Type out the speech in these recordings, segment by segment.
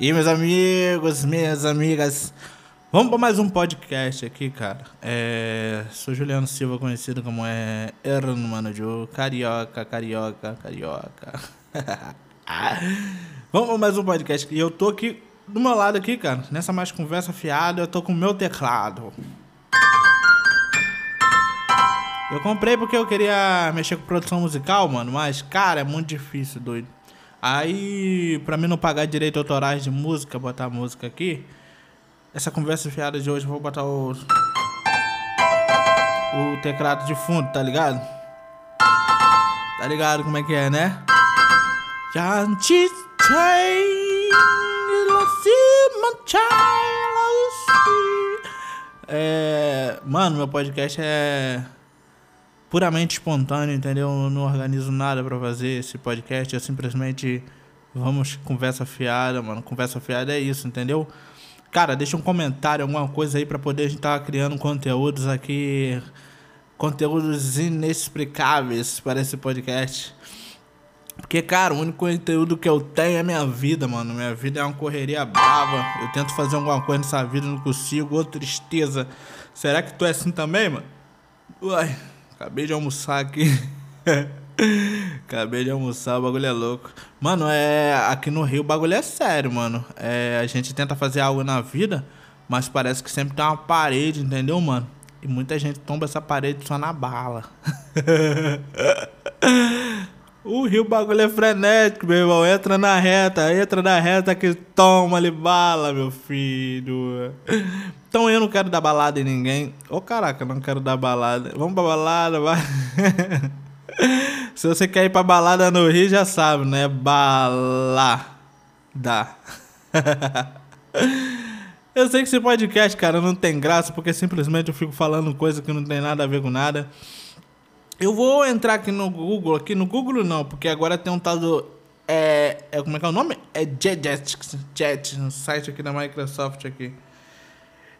E meus amigos, minhas amigas, vamos para mais um podcast aqui, cara. É, sou Juliano Silva, conhecido como é Mano Joe, carioca, carioca, carioca. vamos para mais um podcast. E eu tô aqui do meu lado aqui, cara, nessa mais conversa fiada, eu tô com o meu teclado. Eu comprei porque eu queria mexer com produção musical, mano, mas, cara, é muito difícil, doido. Aí, pra mim não pagar direito autorais de música, botar música aqui, essa conversa fiada de hoje eu vou botar o. O teclado de fundo, tá ligado? Tá ligado como é que é, né? É. Mano, meu podcast é puramente espontâneo, entendeu? Eu não organizo nada para fazer esse podcast, é simplesmente vamos conversa fiada, mano. Conversa fiada é isso, entendeu? Cara, deixa um comentário, alguma coisa aí para poder a gente estar tá criando conteúdos aqui, conteúdos inexplicáveis para esse podcast. Porque, cara, o único conteúdo que eu tenho é minha vida, mano. Minha vida é uma correria brava. Eu tento fazer alguma coisa nessa vida, não consigo. Ô, tristeza. Será que tu é assim também, mano? Uai. Acabei de almoçar aqui. Acabei de almoçar, o bagulho é louco. Mano, é. Aqui no Rio o bagulho é sério, mano. É, a gente tenta fazer algo na vida, mas parece que sempre tem uma parede, entendeu, mano? E muita gente tomba essa parede só na bala. o Rio bagulho é frenético, meu irmão. Entra na reta, entra na reta que toma ali bala, meu filho. Então eu não quero dar balada em ninguém. Ô oh, caraca, não quero dar balada. Vamos pra balada, vai. Se você quer ir pra balada no Rio, já sabe, né? Balada. eu sei que esse podcast, cara, não tem graça, porque simplesmente eu fico falando coisa que não tem nada a ver com nada. Eu vou entrar aqui no Google, aqui no Google não, porque agora tem um tal do. É, é como é que é o nome? É Jetix, Jet, no site aqui da Microsoft aqui.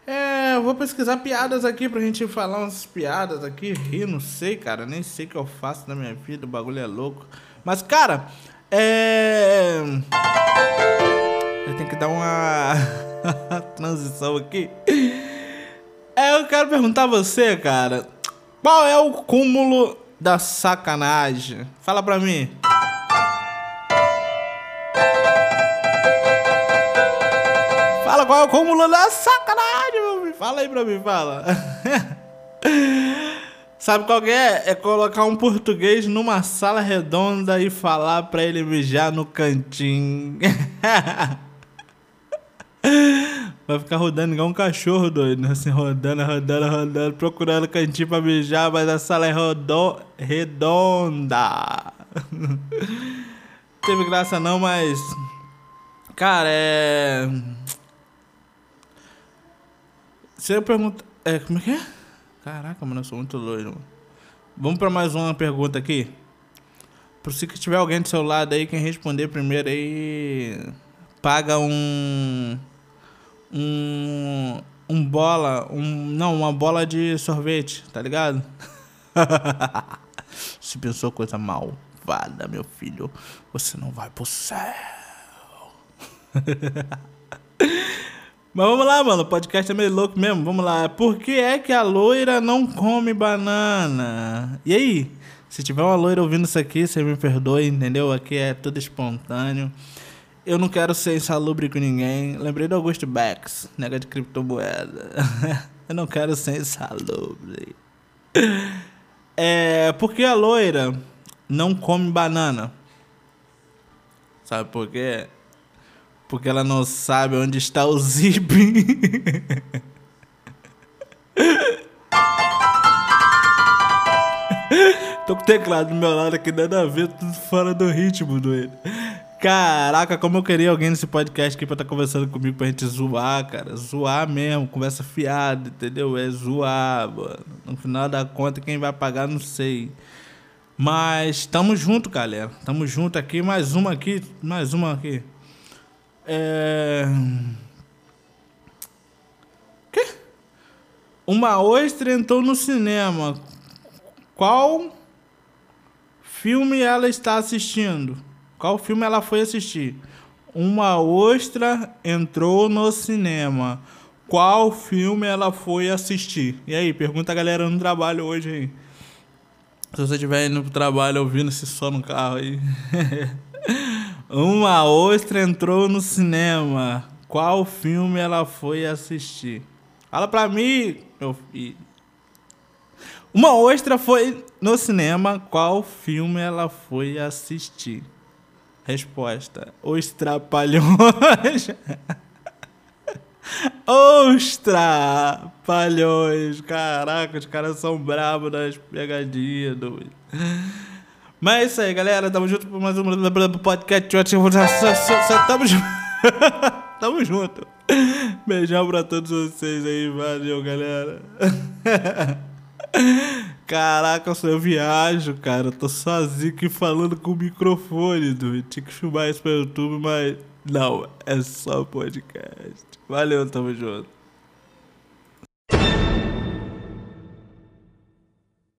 É, eu vou pesquisar piadas aqui pra gente falar umas piadas aqui, rir, não sei, cara, nem sei o que eu faço na minha vida, o bagulho é louco. Mas, cara, é. Eu tenho que dar uma transição aqui. É, eu quero perguntar a você, cara, qual é o cúmulo da sacanagem? Fala pra mim. Fala qual é o cúmulo da sacanagem, meu filho. Fala aí pra mim, fala. Sabe qual é? É colocar um português numa sala redonda e falar pra ele mijar no cantinho. Vai ficar rodando igual um cachorro doido, né? assim, rodando, rodando, rodando, procurando cantinho pra mijar, mas a sala é rodo... redonda. Teve graça não, mas. Cara, é. Se eu perguntar. É, como é que é? Caraca, mano, eu sou muito loiro. Vamos pra mais uma pergunta aqui. Por se tiver alguém do seu lado aí, quem responder primeiro aí. Paga um. Um. Um bola. Um, não, uma bola de sorvete, tá ligado? se pensou coisa malvada, meu filho, você não vai pro céu. Mas vamos lá, mano. O podcast é meio louco mesmo. Vamos lá. Por que é que a loira não come banana? E aí? Se tiver uma loira ouvindo isso aqui, você me perdoe, entendeu? Aqui é tudo espontâneo. Eu não quero ser insalubre com ninguém. Lembrei do Augusto Bax, nega de criptomoeda. Eu não quero ser insalubre. É, porque a loira não come banana? Sabe por quê? Porque ela não sabe onde está o zip. Tô com o teclado do meu lado aqui, nada a ver, tudo fora do ritmo, doido. Caraca, como eu queria alguém nesse podcast aqui pra estar tá conversando comigo pra gente zoar, cara. Zoar mesmo, conversa fiada, entendeu? É zoar, mano. No final da conta, quem vai pagar, não sei. Mas tamo junto, galera. Tamo junto aqui, mais uma aqui, mais uma aqui. É... Que? Uma ostra entrou no cinema. Qual filme ela está assistindo? Qual filme ela foi assistir? Uma ostra entrou no cinema. Qual filme ela foi assistir? E aí, pergunta a galera no trabalho hoje aí. Se você estiver indo pro trabalho ouvindo esse som no carro aí. Uma ostra entrou no cinema. Qual filme ela foi assistir? Fala pra mim, meu filho. Uma ostra foi no cinema. Qual filme ela foi assistir? Resposta: Os Trapalhões. Os Trapalhões. Caraca, os caras são bravos das pegadinhas, doido. Mas é isso aí, galera. Tamo junto por mais um podcast. Tamo junto. Tamo junto. Beijão pra todos vocês aí. Valeu, galera. Caraca, eu viajo, cara. Eu tô sozinho aqui falando com o microfone, doido. Tinha que filmar isso pra YouTube, mas não, é só podcast. Valeu, tamo junto.